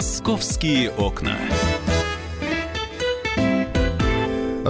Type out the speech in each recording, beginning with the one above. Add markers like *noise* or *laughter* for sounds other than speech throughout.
Московские окна.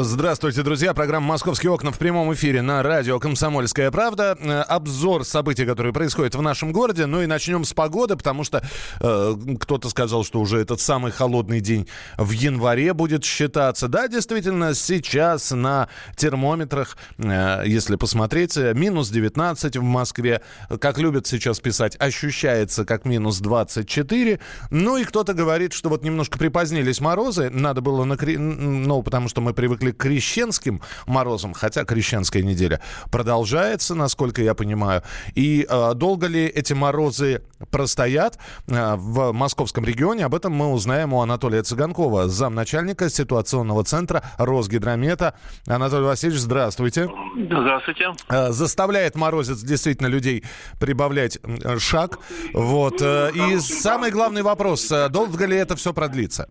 Здравствуйте, друзья. Программа «Московские окна» в прямом эфире на радио «Комсомольская правда». Э, обзор событий, которые происходят в нашем городе. Ну и начнем с погоды, потому что э, кто-то сказал, что уже этот самый холодный день в январе будет считаться. Да, действительно, сейчас на термометрах, э, если посмотреть, минус 19 в Москве. Как любят сейчас писать, ощущается как минус 24. Ну и кто-то говорит, что вот немножко припозднились морозы. Надо было, накре... ну, потому что мы привыкли к крещенским морозам, хотя крещенская неделя продолжается, насколько я понимаю. И э, долго ли эти морозы простоят э, в московском регионе, об этом мы узнаем у Анатолия Цыганкова, замначальника ситуационного центра Росгидромета. Анатолий Васильевич, здравствуйте. Здравствуйте. Э, заставляет морозец действительно людей прибавлять шаг. Вот. Э, и самый главный вопрос, э, долго ли это все продлится?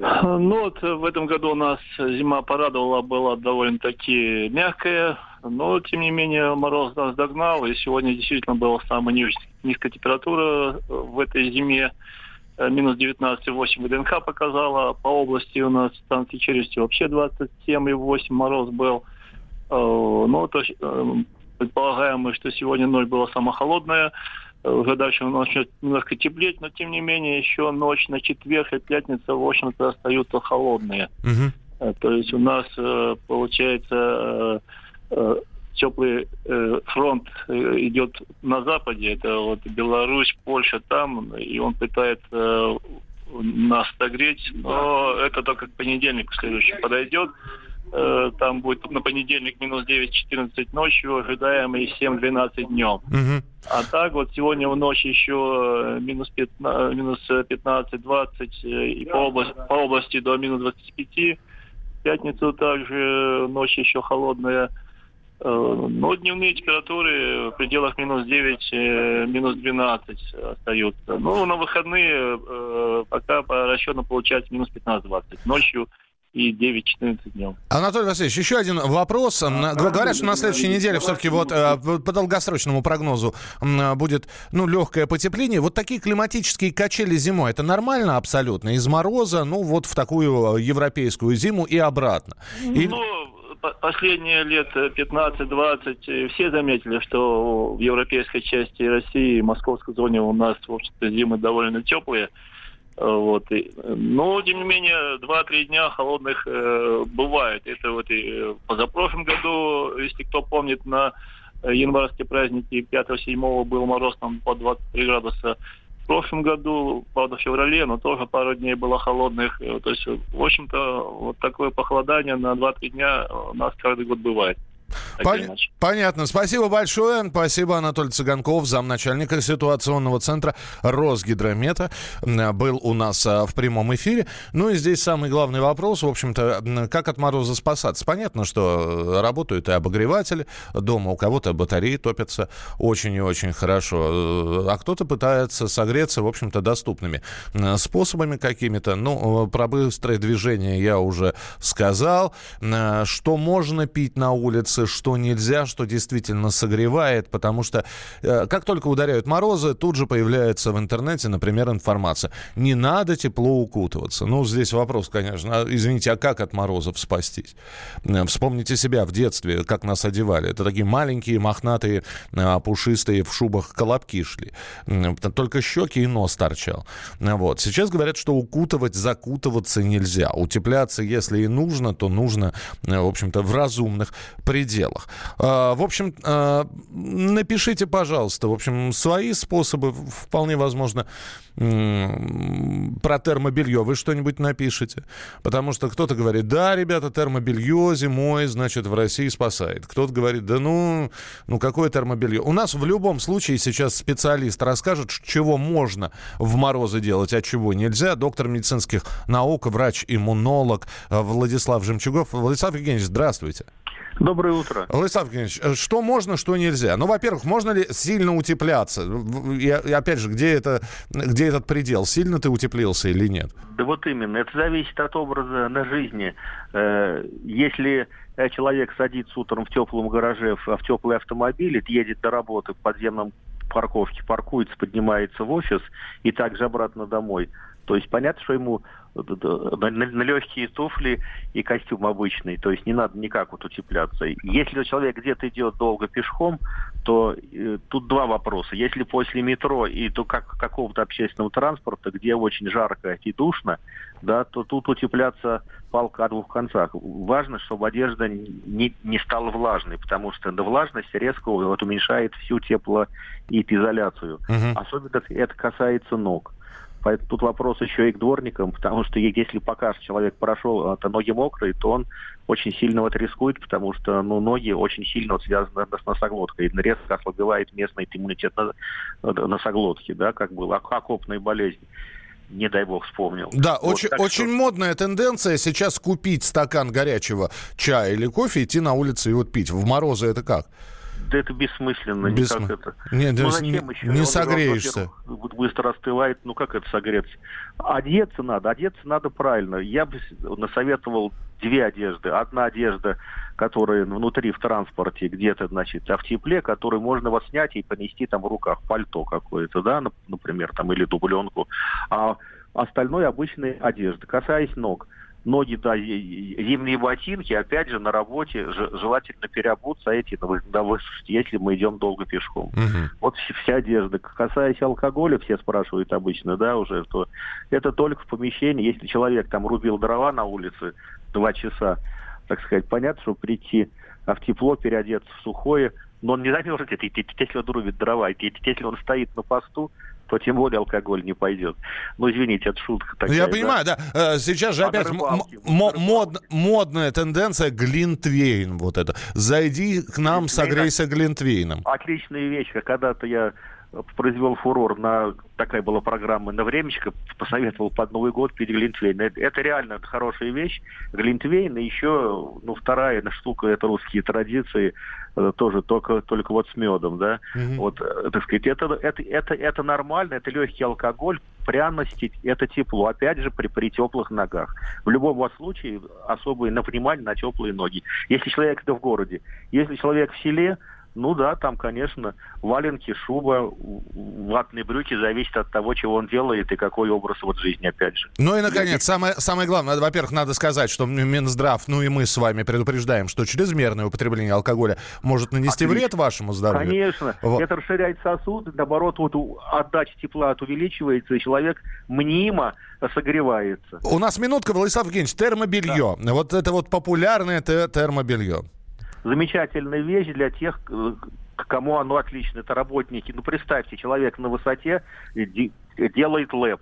Ну вот в этом году у нас зима порадовала, была довольно-таки мягкая, но тем не менее мороз нас догнал, и сегодня действительно была самая низ, низкая температура в этой зиме. Э, минус 19,8 ВДНХ показала. По области у нас станции челюсти вообще 27,8 мороз был. Э, ну, то, э, предполагаем что сегодня ночь была самая холодная. Уже дальше начнет немножко теплеть, но тем не менее еще ночь на четверг и пятница, в общем-то, остаются холодные. Угу. То есть у нас э, получается э, теплый фронт идет на западе, это вот Беларусь, Польша там, и он пытается нас согреть, но это только к понедельнику следующий подойдет. Там будет на понедельник минус 9-14 ночью, ожидаем и 7-12 днем. Угу. А так вот сегодня в ночь еще э, минус 15, минус 15-20 э, и по области, по области до минус 25. В пятницу также ночь еще холодная. Но дневные температуры в пределах минус 9, минус 12 остаются. Ну, на выходные пока по расчетам получается минус 15-20. Ночью и 9-14 днем. Анатолий Васильевич, еще один вопрос. А, Говорят, что на следующей неделе все-таки вот э, по долгосрочному прогнозу будет ну, легкое потепление. Вот такие климатические качели зимой, это нормально абсолютно? Из мороза, ну вот в такую европейскую зиму и обратно. И... Ну, последние лет 15-20 э, все заметили, что в европейской части России, в московской зоне у нас, в общем-то, зимы довольно теплые. Вот. И, но, тем не менее, два-три дня холодных э, бывает. Это вот и э, позапрошлом году, если кто помнит, на э, январские праздники 5-7 был мороз там по 23 градуса. В прошлом году, правда, в феврале, но тоже пару дней было холодных. То есть, в общем-то, вот такое похолодание на 2-3 дня у нас каждый год бывает. Пон- понятно. Спасибо большое. Спасибо, Анатолий Цыганков, замначальника ситуационного центра Росгидромета. Был у нас а, в прямом эфире. Ну и здесь самый главный вопрос, в общем-то, как от мороза спасаться? Понятно, что э, работают и обогреватели дома, у кого-то батареи топятся очень и очень хорошо, э, а кто-то пытается согреться, в общем-то, доступными э, способами какими-то. Ну, про быстрое движение я уже сказал. Что можно пить на улице, информации, что нельзя, что действительно согревает, потому что э, как только ударяют морозы, тут же появляется в интернете, например, информация. Не надо тепло укутываться. Ну, здесь вопрос, конечно. А, извините, а как от морозов спастись? Э, вспомните себя в детстве, как нас одевали. Это такие маленькие, мохнатые, э, пушистые в шубах колобки шли. Только щеки и нос торчал. Вот. Сейчас говорят, что укутывать, закутываться нельзя. Утепляться, если и нужно, то нужно, в общем-то, в разумных пределах пределах. А, в общем, а, напишите, пожалуйста, в общем, свои способы, вполне возможно, про термобелье вы что-нибудь напишите. Потому что кто-то говорит, да, ребята, термобелье зимой, значит, в России спасает. Кто-то говорит, да ну, ну какое термобелье. У нас в любом случае сейчас специалист расскажет, чего можно в морозы делать, а чего нельзя. Доктор медицинских наук, врач-иммунолог Владислав Жемчугов. Владислав Евгеньевич, здравствуйте. Доброе утро. Владислав Евгеньевич, э, что можно, что нельзя? Ну, во-первых, можно ли сильно утепляться? И, и опять же, где, это, где этот предел? Сильно ты утеплился или нет? Да вот именно. Это зависит от образа на жизни. Э, если человек садится утром в теплом гараже, в теплый автомобиль, едет до работы в подземном парковке паркуется, поднимается в офис и также обратно домой. То есть понятно, что ему на, на легкие туфли и костюм обычный. То есть не надо никак вот утепляться. Если человек где-то идет долго пешком, то э, тут два вопроса. Если после метро и то как какого-то общественного транспорта, где очень жарко и душно, да, то тут утепляться палка о двух концах. Важно, чтобы одежда не, не стала влажной, потому что влажность резко вот, уменьшает всю тепло и изоляцию. Угу. Особенно это касается ног. Поэтому тут вопрос еще и к дворникам, потому что если пока человек прошел, это ноги мокрые, то он очень сильно вот рискует, потому что ну, ноги очень сильно вот связаны с носоглоткой. И резко ослабевает местный иммунитет носоглотки, да, как было, окопная болезнь не дай бог вспомнил. Да, вот, очень, очень что... модная тенденция сейчас купить стакан горячего чая или кофе, идти на улицу и вот пить. В морозы это как? Да это бессмысленно. Бессм... Никак это... Нет, ну, зачем не, еще? не согреешься. Быстро остывает. Ну как это согреться? Одеться надо. Одеться надо правильно. Я бы насоветовал две одежды. Одна одежда, которая внутри в транспорте где-то, значит, а в тепле, которую можно вот снять и понести там в руках. Пальто какое-то, да, например, там, или дубленку. А остальное обычная одежда. Касаясь ног – ноги, да, зимние ботинки, опять же, на работе желательно переобуться эти на высушить, если мы идем долго пешком. Угу. Вот вся одежда. Касаясь алкоголя, все спрашивают обычно, да, уже, то это только в помещении. Если человек там рубил дрова на улице два часа, так сказать, понятно, что прийти а в тепло, переодеться в сухое, но он не замерзнет, если он рубит дрова, если он стоит на посту, то тем более алкоголь не пойдет. Ну, извините, это шутка такая. Я понимаю, да. да. Э, сейчас же опять рыбалки, мод, модная тенденция Глинтвейн вот это. Зайди к нам, согрейся Глинтвейном. Отличная вещь. Когда-то я произвел фурор на такая была программа на времечко, посоветовал под Новый год пить Глинтвейн. Это, это реально хорошая вещь. Глинтвейн и еще, ну, вторая штука, это русские традиции, э, тоже только, только вот с медом, да. Mm-hmm. Вот, э, так сказать, это, это, это, это нормально, это легкий алкоголь, пряности, это тепло. Опять же, при, при теплых ногах. В любом вот случае, особое на внимание на теплые ноги. Если человек это в городе, если человек в селе, ну да, там, конечно, валенки, шуба, ватные брюки зависит от того, чего он делает и какой образ вот жизни, опять же. Ну и, наконец, самое, самое главное, во-первых, надо сказать, что Минздрав, ну и мы с вами предупреждаем, что чрезмерное употребление алкоголя может нанести Отлично. вред вашему здоровью. Конечно. Вот. Это расширяет сосуд, наоборот, вот отдача тепла увеличивается, и человек мнимо согревается. У нас минутка, Владислав Евгеньевич, термобелье. Да. Вот это вот популярное термобелье замечательная вещь для тех, кому оно отлично. Это работники. Ну, представьте, человек на высоте делает лэп.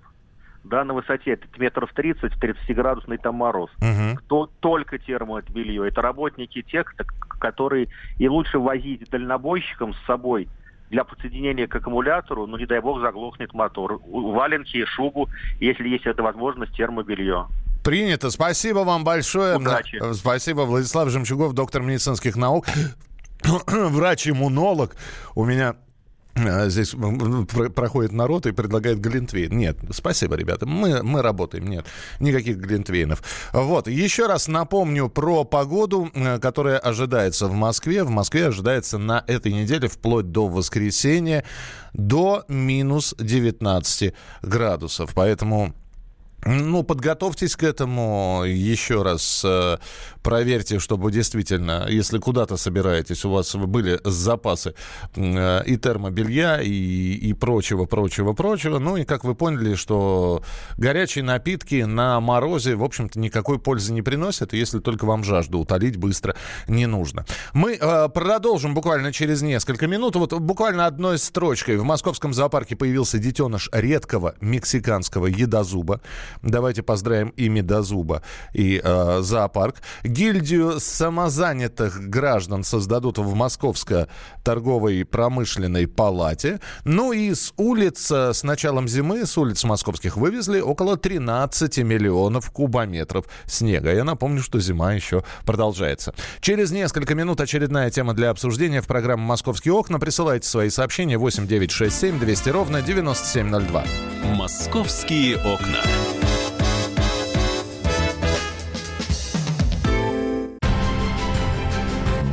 Да, на высоте метров 30, 30-градусный там мороз. Угу. То, только термобелье. Это работники тех, которые и лучше возить дальнобойщикам с собой для подсоединения к аккумулятору, ну, не дай бог, заглохнет мотор. Валенки, шубу, если есть эта возможность, термобелье. Принято. Спасибо вам большое. Удачи. Спасибо. Владислав Жемчугов, доктор медицинских наук, *coughs* врач-иммунолог. У меня э, Здесь проходит народ и предлагает глинтвейн. Нет, спасибо, ребята. Мы, мы работаем. Нет, никаких глинтвейнов. Вот. Еще раз напомню про погоду, э, которая ожидается в Москве. В Москве ожидается на этой неделе вплоть до воскресенья до минус 19 градусов. Поэтому ну, подготовьтесь к этому еще раз. Э, проверьте, чтобы действительно, если куда-то собираетесь, у вас были запасы э, и термобелья, и, и прочего, прочего, прочего. Ну, и как вы поняли, что горячие напитки на морозе, в общем-то, никакой пользы не приносят, если только вам жажду утолить быстро не нужно. Мы э, продолжим буквально через несколько минут. Вот буквально одной строчкой. В московском зоопарке появился детеныш редкого мексиканского едозуба. Давайте поздравим и Медозуба, и э, зоопарк. Гильдию самозанятых граждан создадут в Московской торговой промышленной палате. Ну и с улиц с началом зимы, с улиц московских вывезли около 13 миллионов кубометров снега. Я напомню, что зима еще продолжается. Через несколько минут очередная тема для обсуждения в программе «Московские окна». Присылайте свои сообщения 8967 200 ровно 9702. «Московские окна».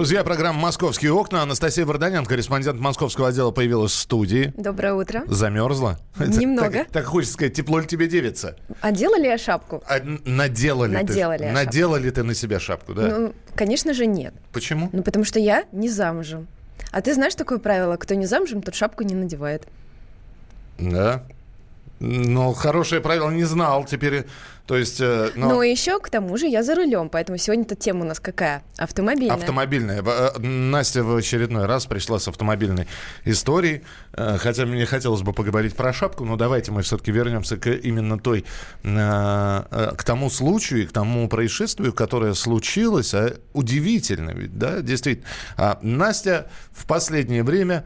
Друзья, программа «Московские окна». Анастасия Варданян, корреспондент московского отдела, появилась в студии. Доброе утро. Замерзла? Немного. Так, так хочется сказать, тепло ли тебе девица? А делали я шапку? А, надела ли Надела ты? ли я Надела ли ты на себя шапку, да? Ну, конечно же, нет. Почему? Ну, потому что я не замужем. А ты знаешь такое правило? Кто не замужем, тот шапку не надевает. Да. Ну, хорошее правило не знал. Теперь, то есть... э, но- и еще, к тому же, я за рулем, поэтому сегодня-то тема у нас какая? Автомобильная. Автомобильная. Э, Настя в очередной раз пришла с автомобильной историей. Э, Хотя мне хотелось бы поговорить про шапку, но давайте мы все-таки вернемся к именно той, к тому случаю и к тому происшествию, которое случилось. А Удивительно ведь, да, действительно. А Настя в последнее время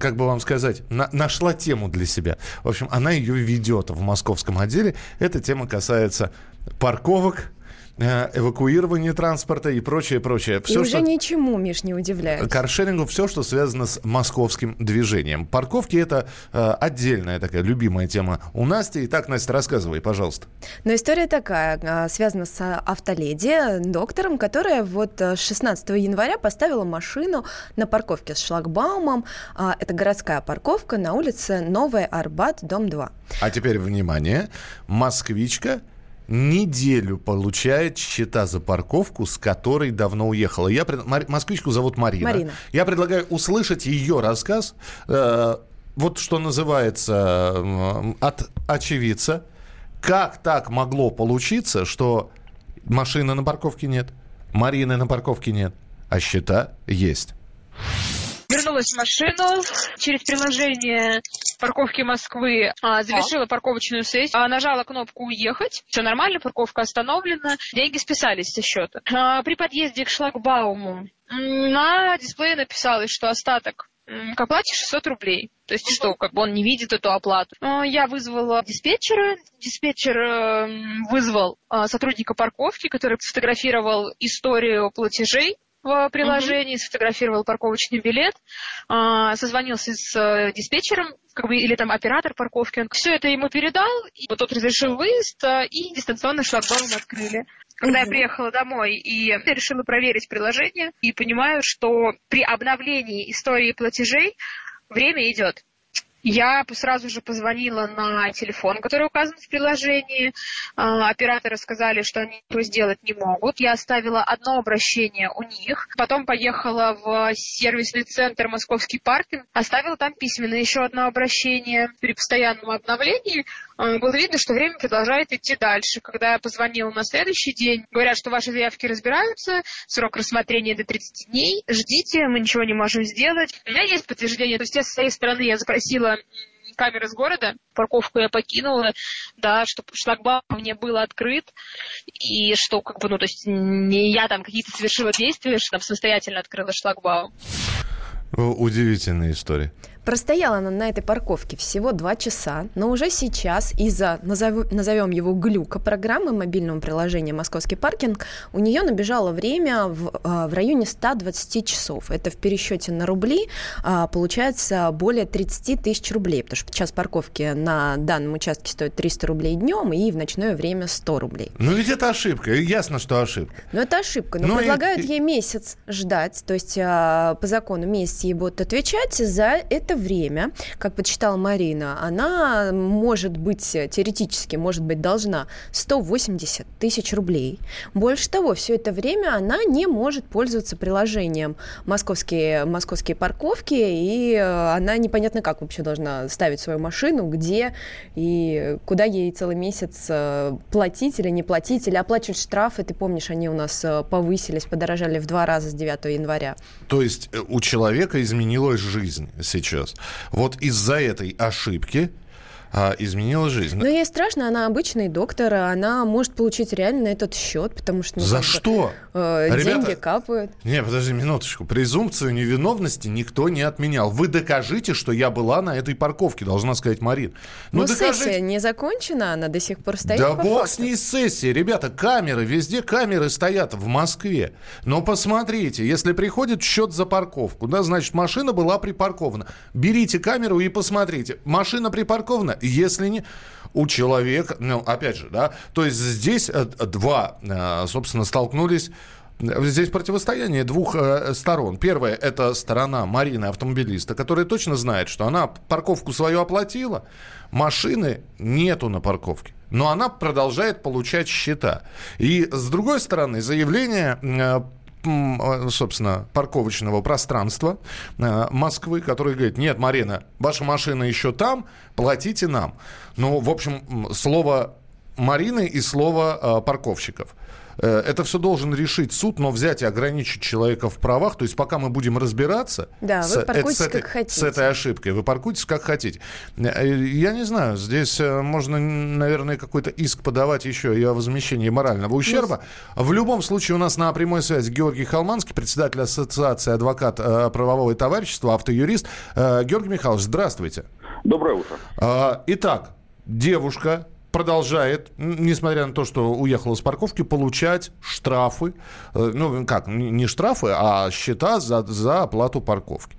как бы вам сказать, на- нашла тему для себя. В общем, она ее ведет в московском отделе. Эта тема касается парковок, э, эвакуирования транспорта и прочее, прочее. И Всё, уже что- ничему, Миш, не удивляюсь. Каршерингу все, что связано с московским движением. Парковки это э, отдельная такая любимая тема у Насти. Итак, Настя, рассказывай, пожалуйста. Но история такая, а, связана с автоледи, доктором, которая вот а, 16 января поставила машину на парковке с шлагбаумом. Это городская парковка на улице Новая Арбат, дом 2. А теперь внимание, москвичка неделю получает счета за парковку, с которой давно уехала. Я пред- Москвичку зовут Марина. Марина. Я предлагаю услышать ее рассказ. э, вот что называется от очевидца. Как так могло получиться, что машины на парковке нет, Марины на парковке нет, а счета есть? Вернулась в машину через приложение парковки Москвы, а, завершила парковочную сессию, а, нажала кнопку «Уехать». Все нормально, парковка остановлена, деньги списались со счета. А, При подъезде к шлагбауму на дисплее написалось, что остаток к оплате 600 рублей. То есть что, как бы он не видит эту оплату. Я вызвала диспетчера. Диспетчер эм, вызвал сотрудника парковки, который сфотографировал историю платежей в приложении, сфотографировал парковочный билет, а, созвонился с э, диспетчером, как бы, или там оператор парковки, он все это ему передал, и вот тот разрешил выезд, а, и дистанционно шлагбаум открыли. Когда я приехала домой и решила проверить приложение, и понимаю, что при обновлении истории платежей время идет. Я сразу же позвонила на телефон, который указан в приложении. А, Операторы сказали, что они этого сделать не могут. Я оставила одно обращение у них. Потом поехала в сервисный центр Московский паркинг. Оставила там письменное еще одно обращение. При постоянном обновлении было видно, что время продолжает идти дальше. Когда я позвонила на следующий день, говорят, что ваши заявки разбираются, срок рассмотрения до 30 дней, ждите, мы ничего не можем сделать. У меня есть подтверждение, то есть я с своей стороны я запросила м, камеры с города, парковку я покинула, да, чтобы шлагбаум мне был открыт, и что, как бы, ну, то есть не я там какие-то совершила действия, что там самостоятельно открыла шлагбаум. Удивительная история. Простояла она на этой парковке всего два часа, но уже сейчас из-за, назов- назовем его глюка программы мобильного приложения «Московский паркинг», у нее набежало время в, а, в районе 120 часов. Это в пересчете на рубли а, получается более 30 тысяч рублей, потому что час парковки на данном участке стоит 300 рублей днем и в ночное время 100 рублей. Ну ведь это ошибка. Ясно, что ошибка. Но это ошибка. Но Ну предлагают и- ей месяц ждать. То есть а, по закону месяц ей будут отвечать. За это время, как подсчитала Марина, она может быть, теоретически, может быть, должна 180 тысяч рублей. Больше того, все это время она не может пользоваться приложением «Московские, московские парковки», и э, она непонятно как вообще должна ставить свою машину, где и куда ей целый месяц э, платить или не платить, или оплачивать штрафы. Ты помнишь, они у нас э, повысились, подорожали в два раза с 9 января. То есть э, у человека изменилась жизнь сейчас. Вот из-за этой ошибки а, изменила жизнь. Но ей страшно, она обычный доктор, она может получить реально на этот счет, потому что... Ну, За что? Э, Ребята, деньги капают. Не, подожди минуточку. Презумпцию невиновности никто не отменял. Вы докажите, что я была на этой парковке, должна сказать Марин. Ну, Но докажите. сессия не закончена, она до сих пор стоит Да бог факту. с ней сессия. Ребята, камеры, везде камеры стоят в Москве. Но посмотрите, если приходит счет за парковку, да, значит, машина была припаркована. Берите камеру и посмотрите. Машина припаркована, если не у человека, ну, опять же, да, то есть здесь э, два, э, собственно, столкнулись Здесь противостояние двух э, сторон. Первая – это сторона Марины, автомобилиста, которая точно знает, что она парковку свою оплатила, машины нету на парковке. Но она продолжает получать счета. И с другой стороны, заявление Э, собственно, парковочного пространства э, Москвы, который говорит, нет, Марина, ваша машина еще там, платите нам. Ну, в общем, слово Марины и слово э, парковщиков. Э, это все должен решить суд, но взять и ограничить человека в правах. То есть пока мы будем разбираться да, с, вы паркуйтесь, с, этой, как хотите. с этой ошибкой, вы паркуйтесь как хотите. Э, я не знаю, здесь э, можно, наверное, какой-то иск подавать еще и о возмещении морального ущерба. Ну, в любом случае у нас на прямой связи Георгий Халманский, председатель Ассоциации адвокат правового товарищества, автоюрист. Георгий Михайлович, здравствуйте. Доброе утро. Итак, девушка продолжает, несмотря на то, что уехала с парковки, получать штрафы. Э, ну, как, не штрафы, а счета за, за оплату парковки.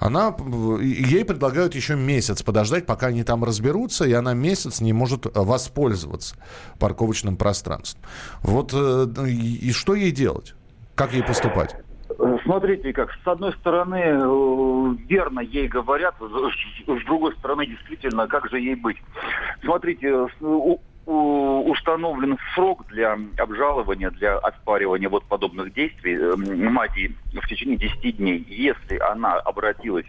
Она, ей предлагают еще месяц подождать, пока они там разберутся, и она месяц не может воспользоваться парковочным пространством. Вот э, и что ей делать? Как ей поступать? Смотрите, как с одной стороны э, верно ей говорят, с другой стороны действительно, как же ей быть. Смотрите, установлен срок для обжалования, для оспаривания вот подобных действий э, МАДИ в течение 10 дней. Если она обратилась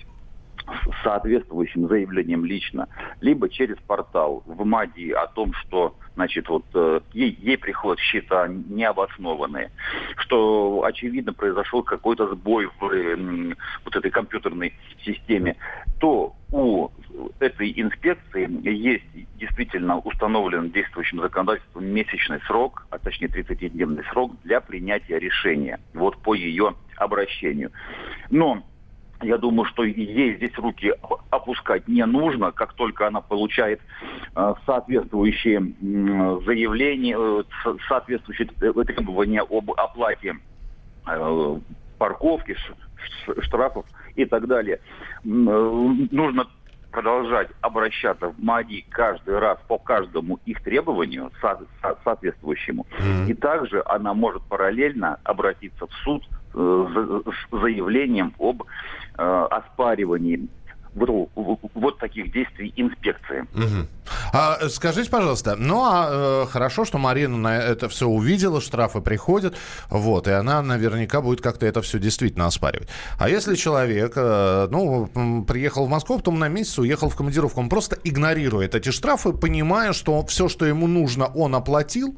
с соответствующим заявлением лично, либо через портал в МАДИ о том, что значит, вот э, ей, ей приходят счета необоснованные, что, очевидно, произошел какой-то сбой в э, вот этой компьютерной системе, то у этой инспекции есть действительно установлен действующим законодательством месячный срок, а точнее 30-дневный срок для принятия решения вот по ее обращению. Но я думаю, что ей здесь руки опускать не нужно. Как только она получает э, соответствующие э, заявления, э, соответствующие требования об оплате э, парковки, штрафов и так далее, э, нужно продолжать обращаться в МАДИ каждый раз по каждому их требованию со, со, соответствующему. Mm-hmm. И также она может параллельно обратиться в суд э, с заявлением об э, оспаривании вот, таких действий инспекции. Угу. А, скажите, пожалуйста, ну а э, хорошо, что Марина на это все увидела, штрафы приходят, вот, и она наверняка будет как-то это все действительно оспаривать. А если человек, э, ну, приехал в Москву, потом на месяц уехал в командировку, он просто игнорирует эти штрафы, понимая, что все, что ему нужно, он оплатил,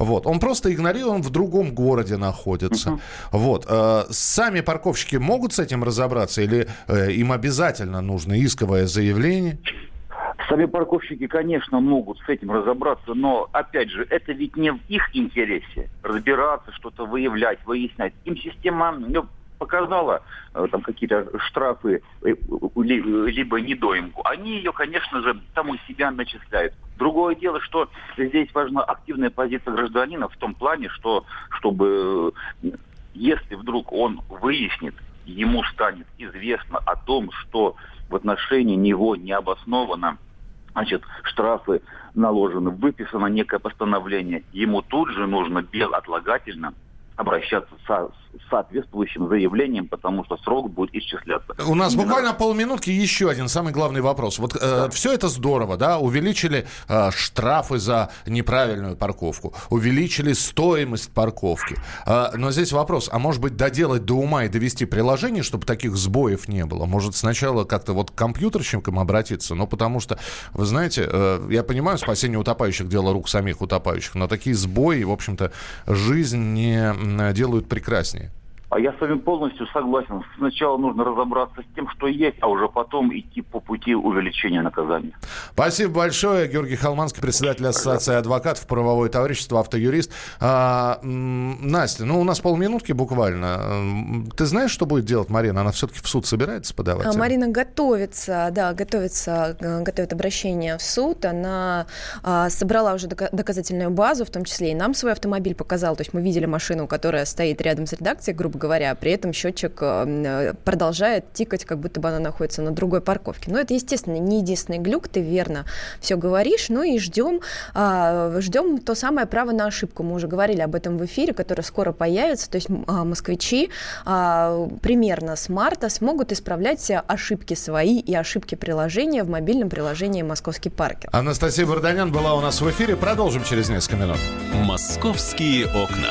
вот. Он просто игнорирует, он в другом городе находится. Uh-huh. Вот. Э, сами парковщики могут с этим разобраться или э, им обязательно нужно исковое заявление? Сами парковщики, конечно, могут с этим разобраться, но, опять же, это ведь не в их интересе разбираться, что-то выявлять, выяснять. Им система ну, показала э, там какие-то штрафы, э, либо недоимку, они ее, конечно же, там у себя начисляют. Другое дело, что здесь важна активная позиция гражданина в том плане, что чтобы э, если вдруг он выяснит, ему станет известно о том, что в отношении него необоснованно значит, штрафы наложены, выписано некое постановление, ему тут же нужно безотлагательно обращаться со соответствующим заявлением, потому что срок будет исчисляться. У нас Именно... буквально полминутки еще один самый главный вопрос. Вот э, да. все это здорово, да, увеличили э, штрафы за неправильную парковку, увеличили стоимость парковки. Э, но здесь вопрос, а может быть доделать до ума и довести приложение, чтобы таких сбоев не было? Может сначала как-то вот к компьютерщикам обратиться? Ну, потому что, вы знаете, э, я понимаю, спасение утопающих дело рук самих утопающих, но такие сбои, в общем-то, жизнь не делают прекраснее. А я с вами полностью согласен. Сначала нужно разобраться с тем, что есть, а уже потом идти по пути увеличения наказания. Спасибо большое. Георгий Халманский, председатель Ассоциации адвокатов, правовое товарищество, автоюрист. А, Настя, ну у нас полминутки буквально. Ты знаешь, что будет делать Марина? Она все-таки в суд собирается подавать? А, Марина готовится, да, готовится, э, готовит обращение в суд. Она а, собрала уже доказательную базу, в том числе и нам свой автомобиль показал. То есть мы видели машину, которая стоит рядом с редакцией, грубо говоря, при этом счетчик э, продолжает тикать, как будто бы она находится на другой парковке. Но это, естественно, не единственный глюк, ты верно все говоришь, ну и ждем, а, ждем то самое право на ошибку. Мы уже говорили об этом в эфире, которое скоро появится, то есть а, москвичи а, примерно с марта смогут исправлять ошибки свои и ошибки приложения в мобильном приложении «Московский паркер». Анастасия Варданян была у нас в эфире. Продолжим через несколько минут. «Московские окна».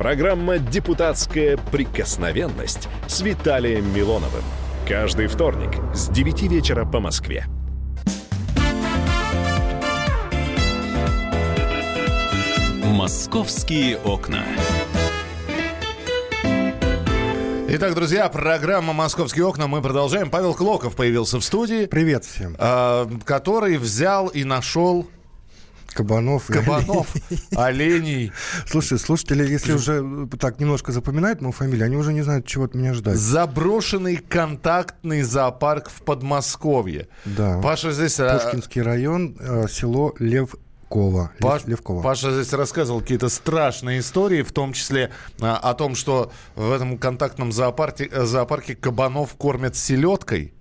Программа «Депутатская прикосновенность» с Виталием Милоновым. Каждый вторник с 9 вечера по Москве. «Московские окна». Итак, друзья, программа «Московские окна». Мы продолжаем. Павел Клоков появился в студии. Привет всем. Э, который взял и нашел Кабанов. Кабанов, оленей. Слушай, слушатели, если уже так немножко запоминают мою фамилию, они уже не знают, чего от меня ждать. Заброшенный контактный зоопарк в Подмосковье. Да. Паша здесь... Пушкинский район, э, село Лев Левкова. Паш, Левкова. Паша здесь рассказывал какие-то страшные истории, в том числе а, о том, что в этом контактном зоопарке, э, зоопарке кабанов кормят селедкой.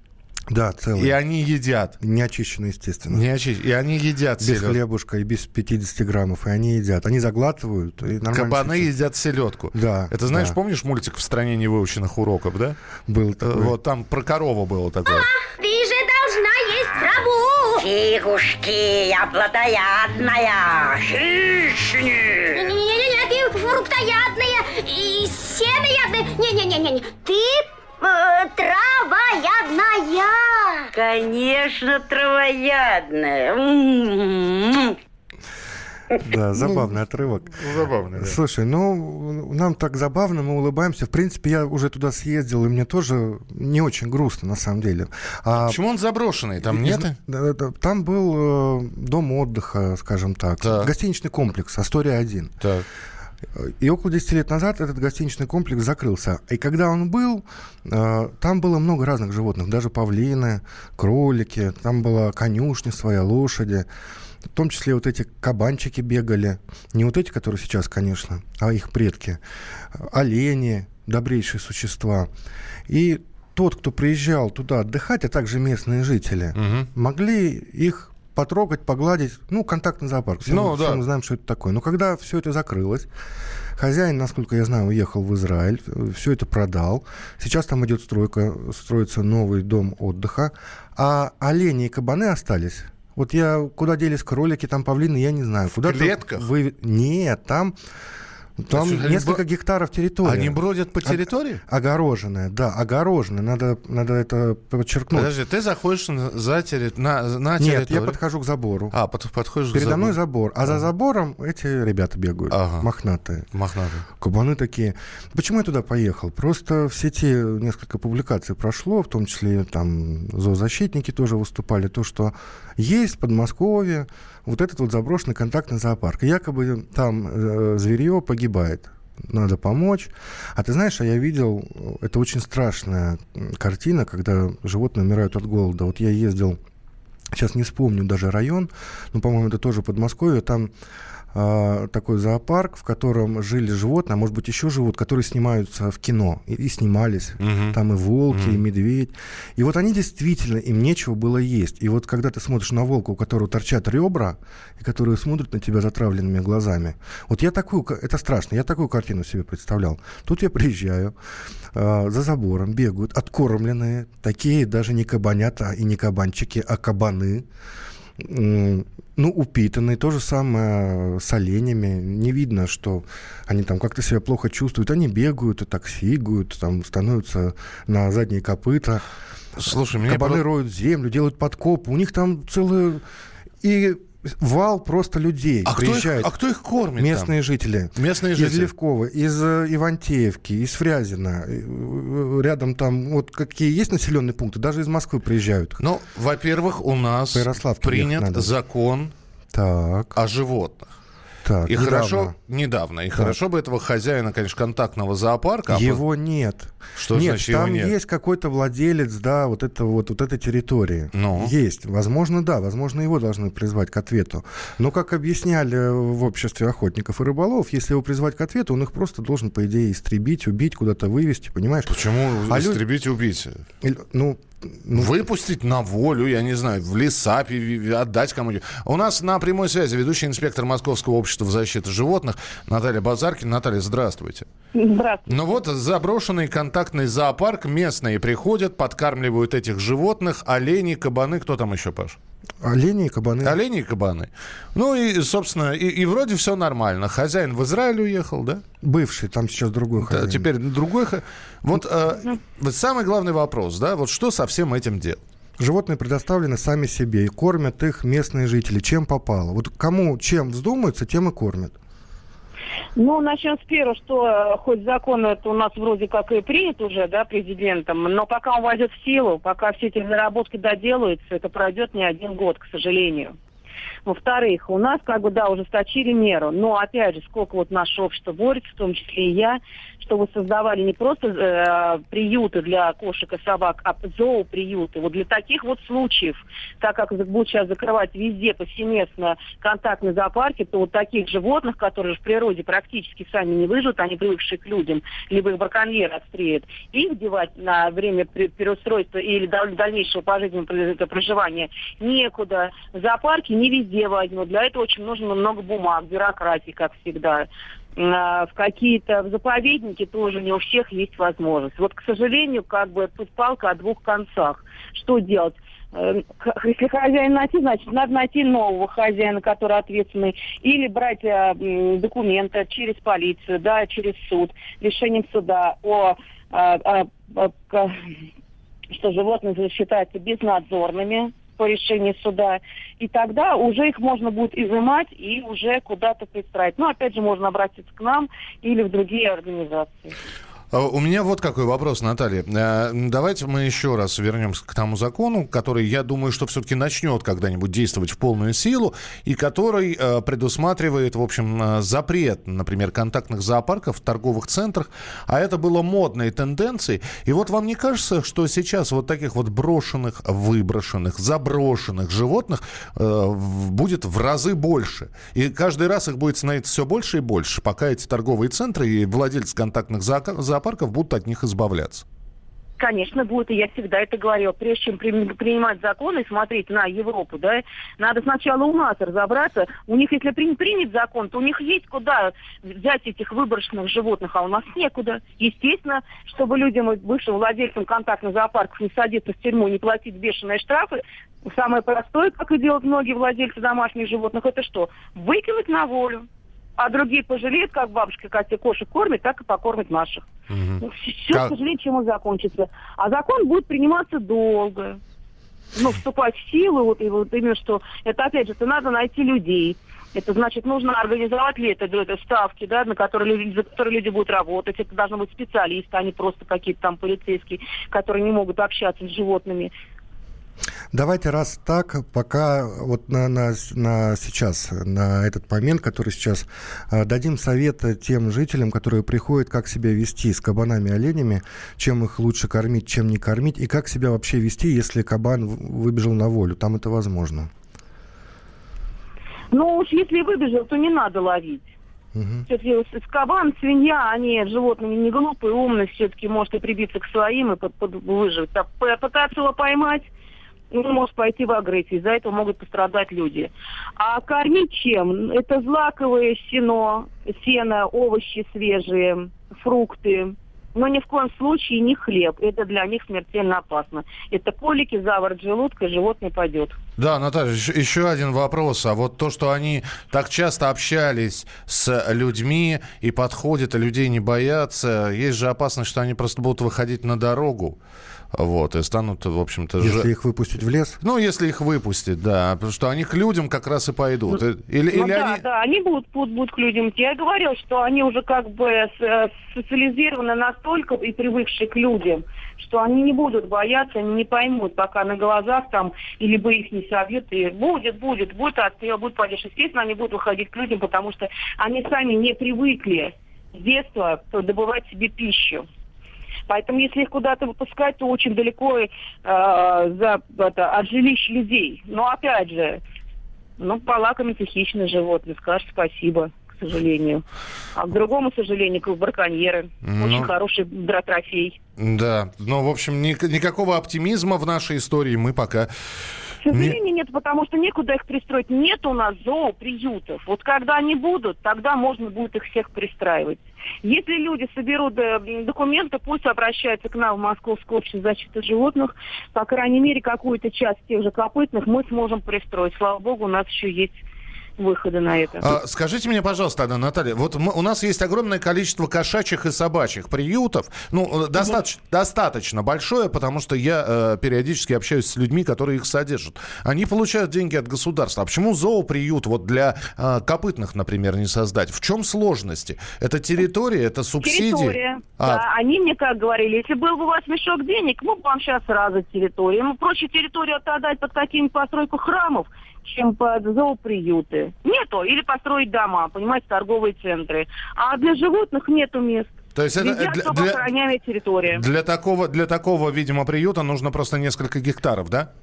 Да, целые. И они едят. Не очищенно, естественно. Не очищенно. И они едят Без селедку. хлебушка и без 50 граммов. И они едят. Они заглатывают. И Кабаны чуть едят селедку. Да. Это знаешь, да. помнишь мультик «В стране невыученных уроков», да? Был такой. Вот там про корову было такое. Ах, ты же должна есть траву. Фигушки, я плодоядная. Хищник. Не-не-не, ты фруктоядная и сеноядная. Не-не-не-не, ты Э, травоядная. Конечно, травоядная. Да, забавный отрывок. Забавный, да. Слушай, ну, нам так забавно, мы улыбаемся. В принципе, я уже туда съездил, и мне тоже не очень грустно, на самом деле. А, Почему он заброшенный? Там нет? Там был э, дом отдыха, скажем так. так. Гостиничный комплекс, Астория-1. Так. И около 10 лет назад этот гостиничный комплекс закрылся. И когда он был, э, там было много разных животных, даже павлины, кролики, там была конюшня своя, лошади. В том числе вот эти кабанчики бегали. Не вот эти, которые сейчас, конечно, а их предки. Олени, добрейшие существа. И тот, кто приезжал туда отдыхать, а также местные жители, угу. могли их потрогать, погладить. Ну, контактный зоопарк. Все, ну, мы, да. все мы знаем, что это такое. Но когда все это закрылось, хозяин, насколько я знаю, уехал в Израиль, все это продал. Сейчас там идет стройка, строится новый дом отдыха. А олени и кабаны остались. Вот я, куда делись кролики, там павлины, я не знаю. Куда в клетках? Вы... Нет, там там есть, несколько они... гектаров территории. Они бродят по территории? О- огороженная, да, огороженная. Надо, надо это подчеркнуть. Подожди, ты заходишь за терри... на, на территорию? Нет, я подхожу к забору. А, под, подходишь Передо к забору. мной забор. А, а за забором эти ребята бегают, ага. мохнатые. Мохнатые. Кабаны такие. Почему я туда поехал? Просто в сети несколько публикаций прошло, в том числе там зоозащитники тоже выступали, то, что есть в Подмосковье вот этот вот заброшенный контактный зоопарк. якобы там э, зверье погибает. Надо помочь. А ты знаешь, а я видел, это очень страшная картина, когда животные умирают от голода. Вот я ездил, сейчас не вспомню даже район, но, по-моему, это тоже Подмосковье, там э, такой зоопарк, в котором жили животные, а может быть еще живут, которые снимаются в кино и, и снимались. Мгм. Там и волки, Мгм. и медведь. И вот они действительно, им нечего было есть. И вот когда ты смотришь на волка, у которого торчат ребра, и который смотрит на тебя затравленными глазами, вот я такую, это страшно, я такую картину себе представлял. Тут я приезжаю, э, за забором бегают откормленные, такие даже не кабанята и не кабанчики, а кабаны, ну, упитанные, то же самое с оленями. Не видно, что они там как-то себя плохо чувствуют. Они бегают и так фигают, там становятся на задние копыта. Слушай, Кабаны про- роют землю, делают подкопы. У них там целый... И вал просто людей А кто их- приезжает. а кто их кормит Местные там? жители. Местные Из жители. Левкова, из э, Ивантеевки, из Фрязина. Э, э, Рядом там вот какие есть населенные пункты, даже из Москвы приезжают. Ну, во-первых, у нас принят закон Так, о животных. Так. И недавно. хорошо, недавно, и хорошо бы этого хозяина, конечно, контактного зоопарка. а Его нет. Что нет, значит его там нет? есть какой-то владелец, да, вот, это, вот, вот этой территории. Ну? Есть. Возможно, да. Возможно, его должны призвать к ответу. Но, как объясняли в обществе охотников и рыболов, если его призвать к ответу, он их просто должен, по идее, истребить, убить, куда-то вывести, понимаешь? Почему А истребить и убить? Ну, ну, Выпустить на волю, я не знаю, в леса, отдать кому-нибудь. У нас на прямой связи ведущий инспектор Московского общества защиты животных Наталья Базаркина. Наталья, здравствуйте. Здравствуйте. Ну вот заброшенный контактный зоопарк. Местные приходят, подкармливают этих животных. Олени, кабаны. Кто там еще, Паш? Олени и кабаны. Олени и кабаны. Ну и, собственно, и, и вроде все нормально. Хозяин в Израиль уехал, да? Бывший, там сейчас другой Да, хозяин. теперь другой... хо- Вот э, самый главный вопрос, да, вот что со всем этим делать? Животные предоставлены сами себе, и кормят их местные жители, чем попало. Вот кому чем вздумается, тем и кормят. Ну, начнем с первого, что э, хоть закон это у нас вроде как и принят уже, да, президентом, но пока он войдет в силу, пока все эти заработки доделаются, это пройдет не один год, к сожалению. Во-вторых, у нас как бы, да, ужесточили меру, но, опять же, сколько вот наше общество борется, в том числе и я, чтобы создавали не просто э, приюты для кошек и собак, а зооприюты. Вот для таких вот случаев, так как будут сейчас закрывать везде повсеместно контактные зоопарки, то вот таких животных, которые в природе практически сами не выживут, они привыкшие к людям, либо их браконьеры отстреляют, их девать на время переустройства или даль- дальнейшего пожизненного пр- проживания некуда. Зоопарки не везде возьмут. Для этого очень нужно много бумаг, бюрократии, как всегда. А, В какие-то заповедники тоже не у всех есть возможность. Вот, к сожалению, как бы тут палка о двух концах. Что делать? Э, Если хозяин найти, значит, надо найти нового хозяина, который ответственный, или брать э, документы через полицию, да, через суд, решением суда о, а, а, к- что животные считаются безнадзорными по решению суда, и тогда уже их можно будет изымать и уже куда-то пристраивать. Ну, опять же, можно обратиться к нам или в другие организации. А У меня вот какой вопрос, Наталья. Э, Давайте мы еще раз вернемся к тому закону, который, я думаю, что все-таки начнет когда-нибудь действовать в полную силу, и который э, предусматривает, в общем, э, запрет, например, контактных зоопарков в торговых центрах, а это было модной тенденцией. И вот вам не кажется, что сейчас вот таких вот брошенных, выброшенных, заброшенных животных будет в разы больше? И каждый раз их будет становиться все больше и больше, пока эти торговые центры и владельцы контактных зоока- зоопарков будут от них избавляться. Конечно, будет, и я всегда это говорила. Прежде чем при- принимать законы и смотреть на Европу, да, надо сначала у нас разобраться. У них, если при- принят закон, то у них есть куда взять этих выброшенных животных, а у нас некуда. Естественно, чтобы людям, бывшим владельцам контактных зоопарков не садиться в тюрьму, не платить бешеные штрафы, самое простое, как и делают многие владельцы домашних животных, это что? Выкинуть на волю. А другие пожалеют, как бабушка Катя кошек кормит, так и покормит наших. Ну, все, Как- к сожалению, чем и закончится. А закон будет приниматься долго. Ну, вступать в силу, вот, и вот именно что, это опять же, это надо найти людей. Это значит, нужно организовать ли это, это ставки, да, на которые люди, за которые люди будут работать. Это должны быть специалисты, а не просто какие-то там полицейские, которые не могут общаться с животными. Давайте раз так, пока вот на, на, на сейчас, на этот момент, который сейчас, э, дадим совет тем жителям, которые приходят, как себя вести с кабанами оленями, чем их лучше кормить, чем не кормить, и как себя вообще вести, если кабан выбежал на волю. Там это возможно. Ну уж если выбежал, то не надо ловить. Мгм. Все-таки кабан, свинья, они животные не глупые, умные, все-таки может и прибиться к своим и под, под- выжить. А п- пытаться его поймать, он может пойти в агрессию, из-за этого могут пострадать люди. А кормить чем? Это злаковое сено, сено, овощи свежие, фрукты. Но ни в коем случае не хлеб. Это для них смертельно опасно. Это колики, заворот желудка, и животное пойдет. Да, Наталья, еще, еще один вопрос. А вот то, что они так часто общались с людьми и подходят, а людей не боятся, есть же опасность, что они просто будут выходить на дорогу. Вот, и станут, в общем-то, Если же- их выпустить в лес, Ну, если их выпустить, да. Потому что они к людям как раз и пойдут. Э, Или, Ну или да, они... да, они будут, будут, будут к людям. Я говорил, что они уже как бы с- э, социализированы настолько и привыкшие к людям, что они не будут бояться, они не поймут, пока на глазах там, и либо их не собьют, и будет, будет, будет, отстрел, будет падеж. Естественно, они будут выходить к людям, потому что они сами не привыкли с детства добывать себе пищу. Поэтому, если их куда-то выпускать, то очень далеко э, за, это, от жилищ людей. Но опять же, ну, полакомится хищное животное, скажет спасибо, к сожалению. А к другому сожалению, как браконьеры. Ну. Очень хороший дра- трофей. Да, ну, в общем, ни- никакого оптимизма в нашей истории мы пока... К сожалению, нет, потому что некуда их пристроить. Нет у нас зооприютов. Вот когда они будут, тогда можно будет их всех пристраивать. Если люди соберут э, документы, пусть обращаются к нам в Московское общество защиты животных. По крайней мере, какую-то часть тех же копытных мы сможем пристроить. Слава богу, у нас еще есть выходы на это. А, скажите мне, пожалуйста, тогда, Наталья, вот мы- у нас есть огромное количество кошачьих и собачьих приютов, ну, э, достаточно, достаточно большое, потому что я э, периодически общаюсь с людьми, которые их содержат. Они получают деньги от государства. А почему зооприют вот для э, копытных, например, не создать? В чем сложности? Это территория, это субсидии? Территория. А, Да, они мне как говорили, если был бы у вас мешок денег, мы бы вам сейчас сразу территорию. Ну, проще территорию отдать под какие-нибудь постройку храмов, чем под зооприюты. Нету. Или построить дома, понимаете, торговые центры. А для животных нету мест. То есть это, Везде для- для- территория. Для такого, для такого, видимо, приюта нужно просто несколько гектаров, да?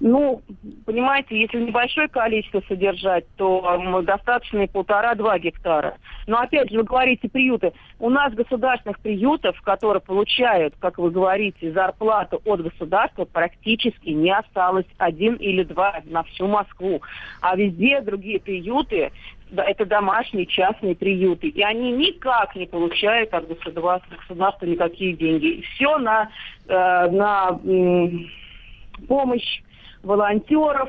Ну, понимаете, если небольшое количество содержать, то достаточно и полтора-два гектара. Но опять же, вы говорите приюты. У нас государственных приютов, которые получают, как вы говорите, зарплату от государства, практически не осталось один или два на всю Москву. А везде другие приюты, это домашние частные приюты. И они никак не получают от государства, государства никакие деньги. Все на, э, на помощь волонтеров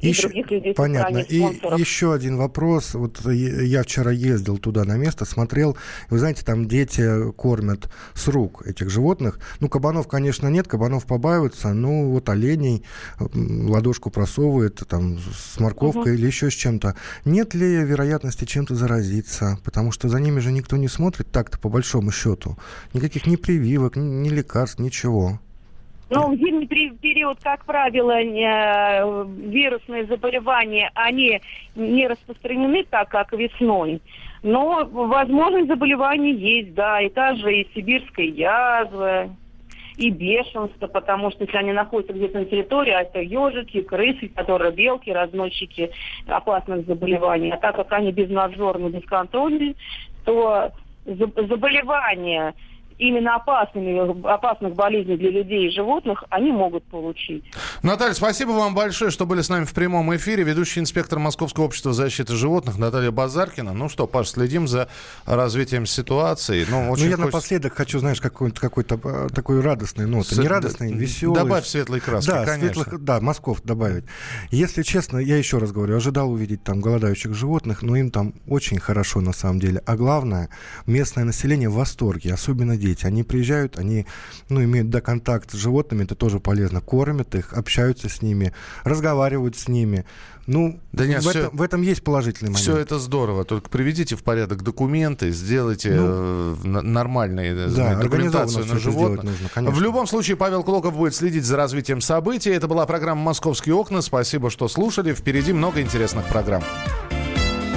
и Еще- других людей, Понятно. И спонсоров. еще один вопрос. Вот я вчера ездил туда на место, смотрел. Вы знаете, там дети кормят с рук этих животных. Ну, кабанов, конечно, нет, кабанов побаиваются. Ну, вот оленей ладошку просовывает там с морковкой Мгм. или еще с чем-то. Нет ли вероятности чем-то заразиться? Потому что за ними же никто не смотрит так-то, по большому счету. Никаких ни прививок, ни лекарств, ничего. Ну, в зимний пери- период, как правило, вирусные заболевания, они не распространены так, как весной. Но возможность заболеваний есть, да, и та же и сибирская язва, и бешенство, потому что если они находятся где-то на территории, а это ежики, крысы, которые белки, разносчики опасных заболеваний. А так как они безнадзорны, бесконтрольны, то за- заболевания именно опасными, опасных болезней для людей и животных они могут получить. Наталья, спасибо вам большое, что были с нами в прямом эфире. Ведущий инспектор Московского общества защиты животных Наталья Базаркина. Ну что, Паш, следим за развитием ситуации. Ну, очень ну, я хочется- напоследок хочу, знаешь, какой-то какой-то э, такой радостной ноты. С- Не радостной, д- веселой. добавь светлой краски, да, конечно. светлых- да, мазков добавить. Если честно, я еще раз говорю, ожидал увидеть там голодающих животных, но им там очень хорошо на самом деле. А главное, местное население в восторге, особенно дети. Они приезжают, они ну, имеют да, контакт с животными, это тоже полезно. Кормят их, общаются с ними, разговаривают с ними. Ну, Да нет, в, всё- этом, в этом есть положительный момент. Все это здорово, только приведите в порядок документы, сделайте Ну, э, нормальные э, да, документацию на животных. сделать нужно, конечно. в любом случае, Павел Клоков будет следить за развитием событий. Это была программа «Московские окна». Спасибо, что слушали. Впереди много интересных программ.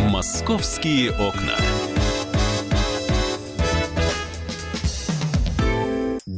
«Московские окна».